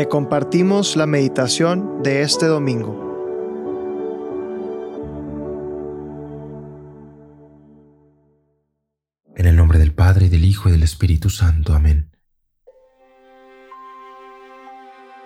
Te compartimos la meditación de este domingo. En el nombre del Padre, del Hijo, y del Espíritu Santo. Amén.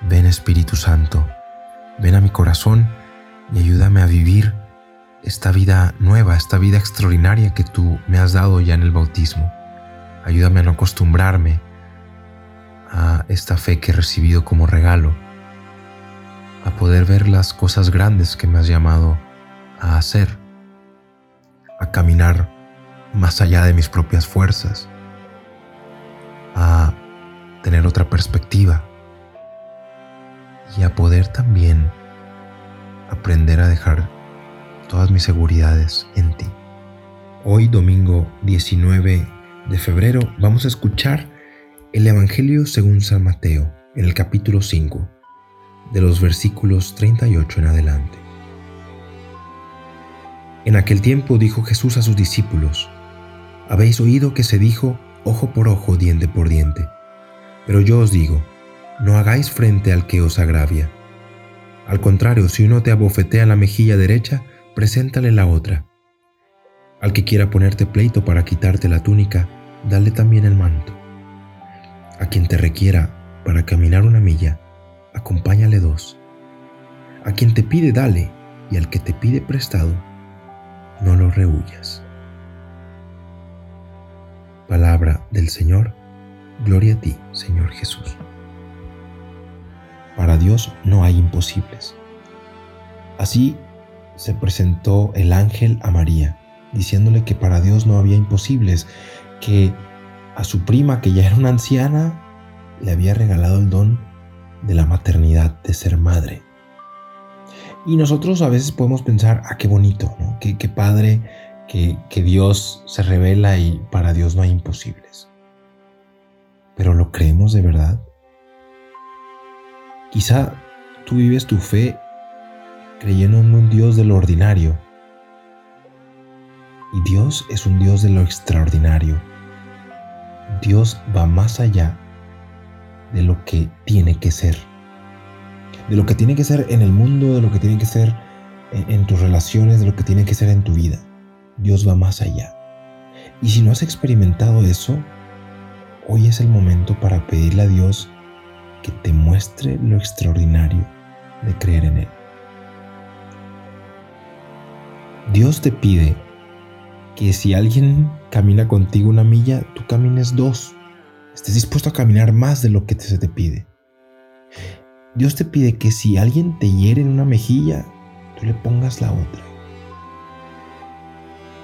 Ven Espíritu Santo, ven a mi corazón y ayúdame a vivir esta vida nueva, esta vida extraordinaria que tú me has dado ya en el bautismo. Ayúdame a no acostumbrarme a esta fe que he recibido como regalo, a poder ver las cosas grandes que me has llamado a hacer, a caminar más allá de mis propias fuerzas, a tener otra perspectiva y a poder también aprender a dejar todas mis seguridades en ti. Hoy, domingo 19 de febrero, vamos a escuchar el Evangelio según San Mateo, en el capítulo 5, de los versículos 38 en adelante. En aquel tiempo dijo Jesús a sus discípulos, Habéis oído que se dijo ojo por ojo, diente por diente. Pero yo os digo, no hagáis frente al que os agravia. Al contrario, si uno te abofetea la mejilla derecha, preséntale la otra. Al que quiera ponerte pleito para quitarte la túnica, dale también el manto. A quien te requiera para caminar una milla, acompáñale dos. A quien te pide, dale, y al que te pide prestado, no lo rehuyas. Palabra del Señor, gloria a ti, Señor Jesús. Para Dios no hay imposibles. Así se presentó el ángel a María, diciéndole que para Dios no había imposibles, que a su prima, que ya era una anciana, le había regalado el don de la maternidad, de ser madre. Y nosotros a veces podemos pensar, ah, qué bonito, ¿no? qué, padre que, que Dios se revela y para Dios no hay imposibles. Pero ¿lo creemos de verdad? Quizá tú vives tu fe creyendo en un Dios de lo ordinario. Y Dios es un Dios de lo extraordinario. Dios va más allá de lo que tiene que ser. De lo que tiene que ser en el mundo, de lo que tiene que ser en, tus relaciones, de lo que tiene que ser en tu vida. Dios va más allá. Y si no has experimentado eso, hoy es el momento para pedirle a Dios que te muestre lo extraordinario de creer en Él. Dios te pide que si alguien camina contigo una milla, tú camines dos. Estés dispuesto a caminar más de lo que se te pide. Dios te pide que si alguien te hiere en una mejilla, tú le pongas la otra.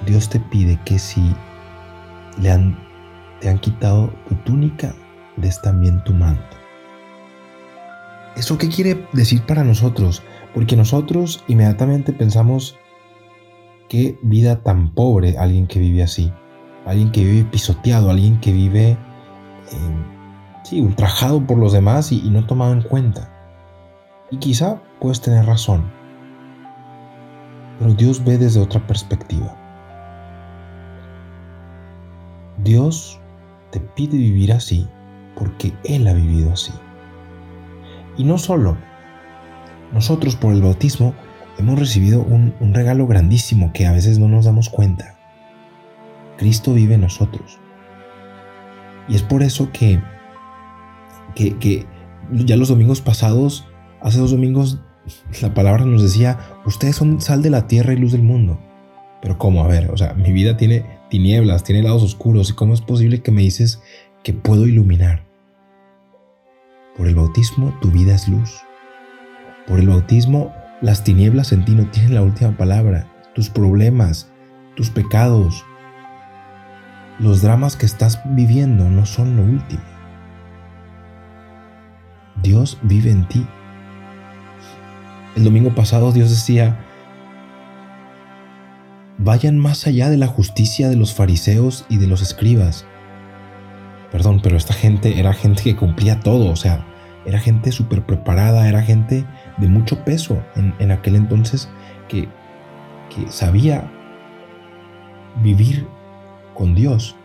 Dios te pide que si le han, te han quitado tu túnica, des también tu manto. ¿Eso qué quiere decir para nosotros? Porque nosotros inmediatamente pensamos qué vida tan pobre alguien que vive así, alguien que vive pisoteado, alguien que vive sí, ultrajado por los demás y, y no tomado en cuenta. Y quizá puedes tener razón, pero Dios ve desde otra perspectiva. Dios te pide vivir así porque Él ha vivido así. Y no solo, nosotros por el bautismo hemos recibido un, regalo grandísimo que a veces no nos damos cuenta. Cristo vive en nosotros. Y es por eso que, que, ya los domingos pasados, hace dos domingos, la palabra nos decía, ustedes son sal de la tierra y luz del mundo. Pero ¿cómo? A ver, o sea, mi vida tiene tinieblas, tiene lados oscuros, ¿y cómo es posible que me dices que puedo iluminar? Por el bautismo tu vida es luz. Por el bautismo las tinieblas en ti no tienen la última palabra. Tus problemas, tus pecados, los dramas que estás viviendo no son lo último. Dios vive en ti. El domingo pasado Dios decía, vayan más allá de la justicia de los fariseos y de los escribas. Perdón, pero esta gente era gente que cumplía todo, o sea, era gente súper preparada, era gente de mucho peso en, aquel entonces que, que sabía vivir con Dios.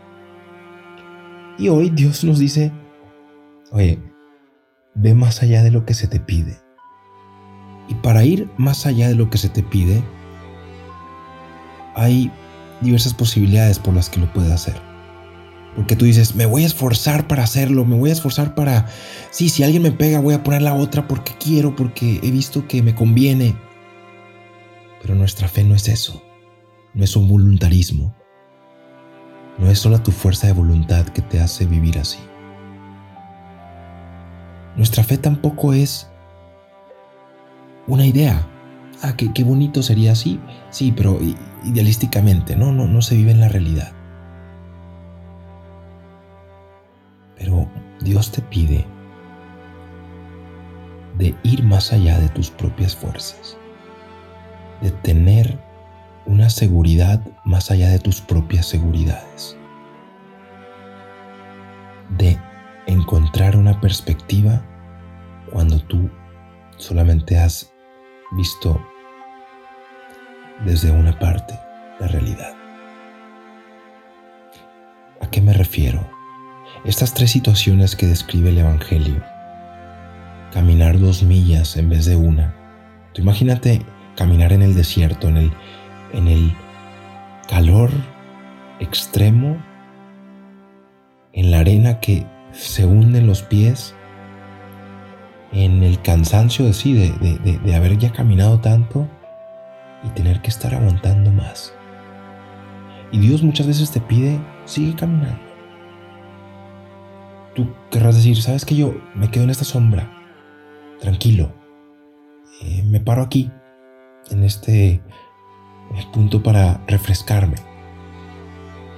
Y hoy Dios nos dice, oye, ve más allá de lo que se te pide. Y para ir más allá de lo que se te pide, hay diversas posibilidades por las que lo puedes hacer. Porque tú dices, me voy a esforzar para hacerlo, me voy a esforzar para... Sí, si alguien me pega, voy a poner la otra porque quiero, porque he visto que me conviene. Pero nuestra fe no es eso. No es un voluntarismo. No es solo tu fuerza de voluntad que te hace vivir así. Nuestra fe tampoco es una idea. Ah, qué, qué bonito sería así. Sí, pero idealísticamente, no, no, no se vive en la realidad. Pero Dios te pide de ir más allá de tus propias fuerzas, de tener una seguridad más allá de tus propias seguridades, de encontrar una perspectiva cuando tú solamente has visto desde una parte la realidad. ¿A qué me refiero? Estas tres situaciones que describe el Evangelio. Caminar dos millas en vez de una. Tú imagínate caminar en el desierto, en el, en el calor extremo, en la arena que se hunde en los pies, en el cansancio de sí, de, de haber ya caminado tanto y tener que estar aguantando más. Y Dios muchas veces te pide, sigue caminando. Tú querrás decir, ¿sabes que yo me quedo en esta sombra? Tranquilo. Eh, me paro aquí, en este eh, punto para refrescarme.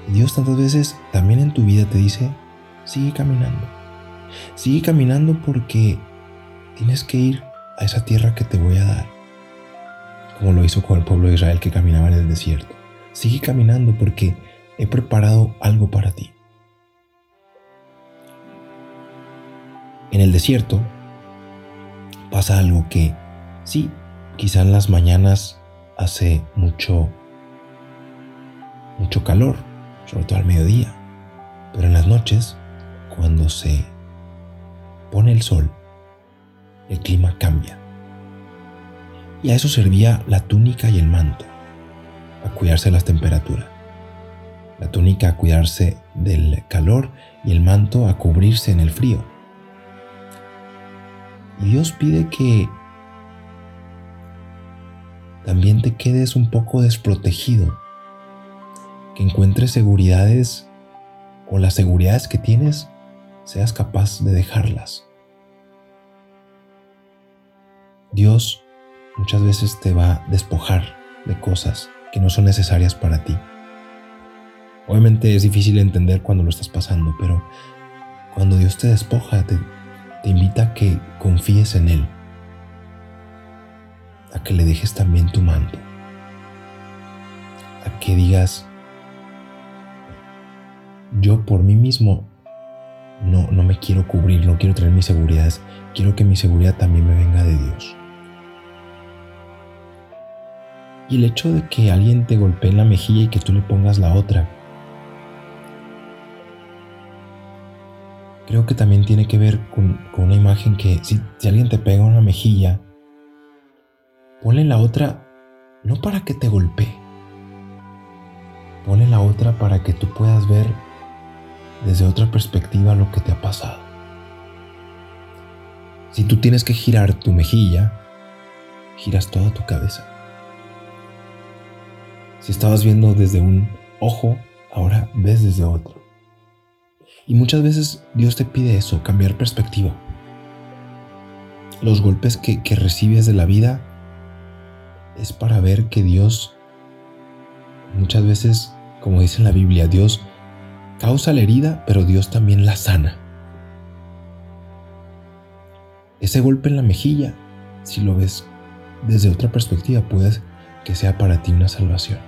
Dios tantas veces también en tu vida te dice, sigue caminando. Sigue caminando porque tienes que ir a esa tierra que te voy a dar. Como lo hizo con el pueblo de Israel que caminaba en el desierto. Sigue caminando porque he preparado algo para ti. En el desierto pasa algo que sí, quizá en las mañanas hace mucho mucho calor, sobre todo al mediodía, pero en las noches cuando se pone el sol, el clima cambia. Y a eso servía la túnica y el manto a cuidarse de las temperaturas. La túnica a cuidarse del calor y el manto a cubrirse en el frío. Y Dios pide que también te quedes un poco desprotegido, que encuentres seguridades o las seguridades que tienes seas capaz de dejarlas. Dios muchas veces te va a despojar de cosas que no son necesarias para ti. Obviamente es difícil entender cuando lo estás pasando, pero cuando Dios te despoja, te, invita a que confíes en Él, a que le dejes también tu manto, a que digas, yo por mí mismo no, no me quiero cubrir, no quiero traer mis seguridades, quiero que mi seguridad también me venga de Dios. Y el hecho de que alguien te golpee en la mejilla y que tú le pongas la otra, creo que también tiene que ver con, una imagen que si, si, alguien te pega una mejilla, ponle la otra no para que te golpee, ponle la otra para que tú puedas ver desde otra perspectiva lo que te ha pasado. Si tú tienes que girar tu mejilla, giras toda tu cabeza. Si estabas viendo desde un ojo, ahora ves desde otro. Y muchas veces Dios te pide eso, cambiar perspectiva. Los golpes que, recibes de la vida es para ver que Dios, muchas veces, como dice en la Biblia, Dios causa la herida, pero Dios también la sana. Ese golpe en la mejilla, si lo ves desde otra perspectiva, puede que sea para ti una salvación.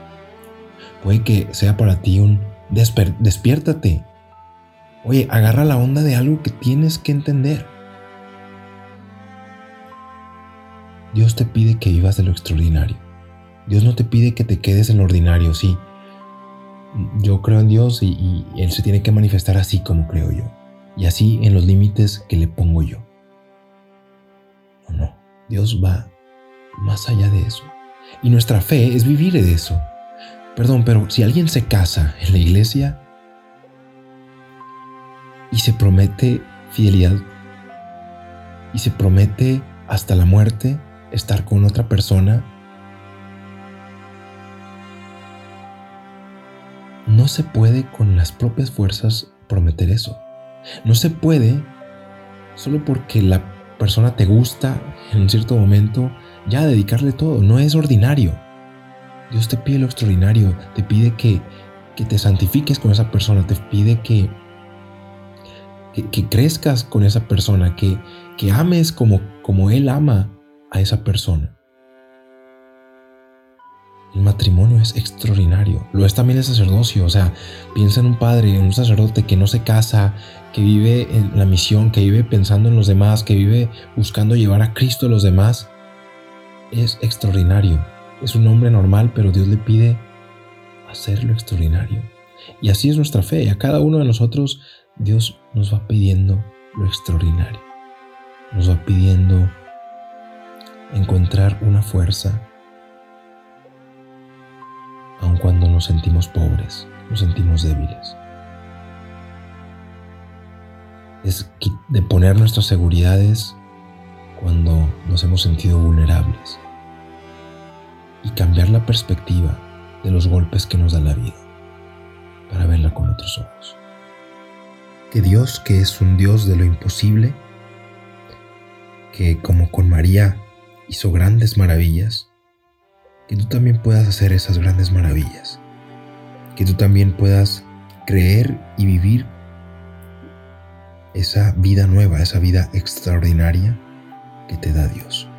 Puede que sea para ti un despiértate. Oye, agarra la onda de algo que tienes que entender. Dios te pide que vivas de lo extraordinario. Dios no te pide que te quedes en lo ordinario, sí. Yo creo en Dios y, Él se tiene que manifestar así como creo yo. Y así en los límites que le pongo yo. ¿O no? Dios va más allá de eso. Y nuestra fe es vivir de eso. Perdón, pero si alguien se casa en la iglesia y se promete fidelidad y se promete hasta la muerte estar con otra persona, no se puede con las propias fuerzas prometer eso. No se puede solo porque la persona te gusta en un cierto momento ya dedicarle todo. No es ordinario. Dios te pide lo extraordinario, te pide que, que te santifiques con esa persona, te pide que, que, crezcas con esa persona, que, que ames como, como Él ama a esa persona. El matrimonio es extraordinario. Lo es también el sacerdocio. O sea, piensa en un padre, en un sacerdote que no se casa, que vive en la misión, que vive pensando en los demás, que vive buscando llevar a Cristo a los demás. Es extraordinario. Es un hombre normal, pero Dios le pide hacerlo extraordinario. Y así es nuestra fe. A cada uno de nosotros Dios nos va pidiendo lo extraordinario. Nos va pidiendo encontrar una fuerza aun cuando nos sentimos pobres, nos sentimos débiles. Es de poner nuestras seguridades cuando nos hemos sentido vulnerables y cambiar la perspectiva de los golpes que nos da la vida para verla con otros ojos. Que Dios, que es un Dios de lo imposible, que como con María hizo grandes maravillas, que tú también puedas hacer esas grandes maravillas, que tú también puedas creer y vivir esa vida nueva, esa vida extraordinaria que te da Dios.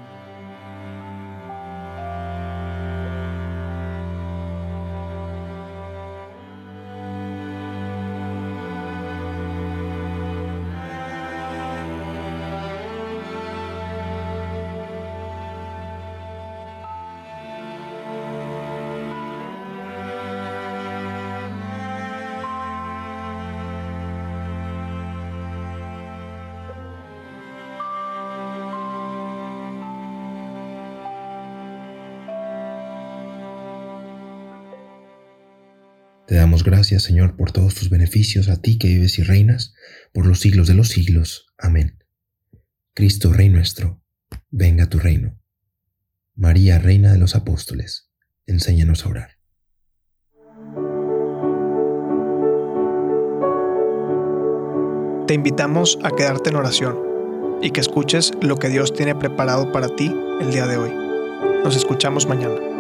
Te damos gracias, Señor, por todos tus beneficios, a ti que vives y reinas por los siglos de los siglos. Amén. Cristo, Rey nuestro, venga a tu reino. María, Reina de los Apóstoles, enséñanos a orar. Te invitamos a quedarte en oración y que escuches lo que Dios tiene preparado para ti el día de hoy. Nos escuchamos mañana.